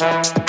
Thank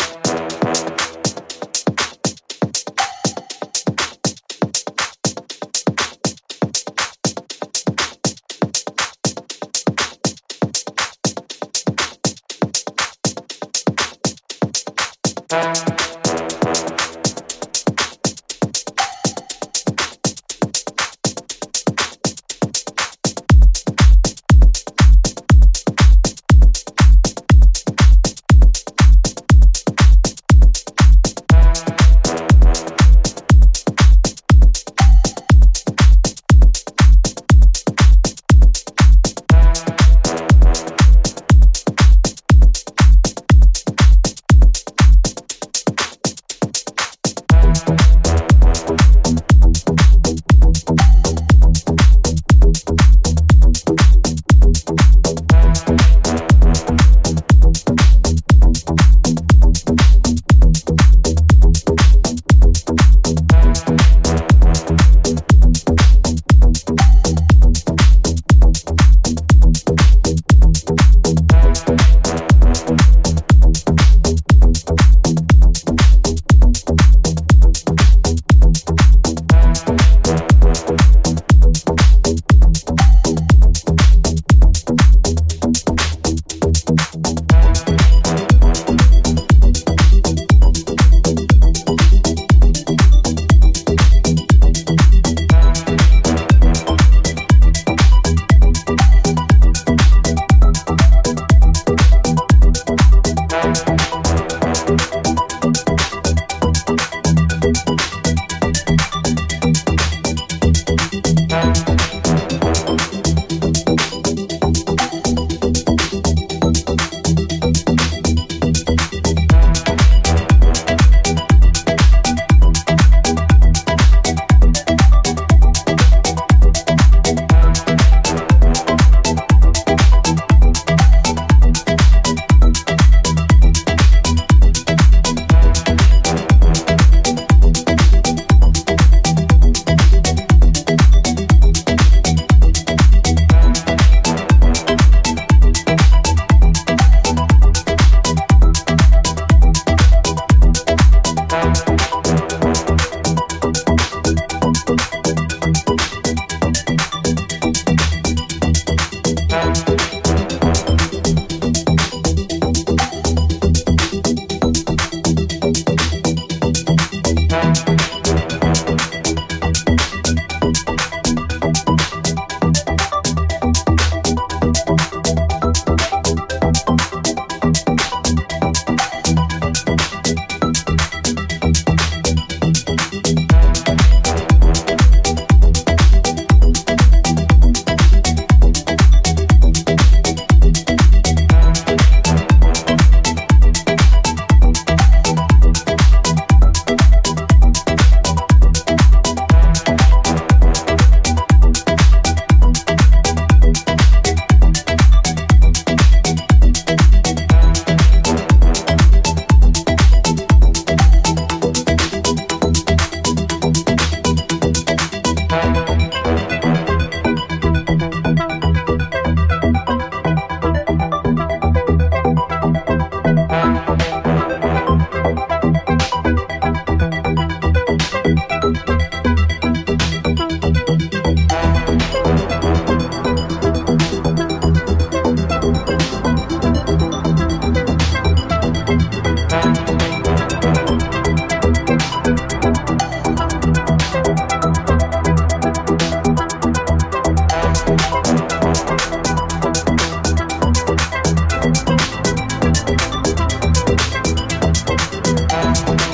Bye.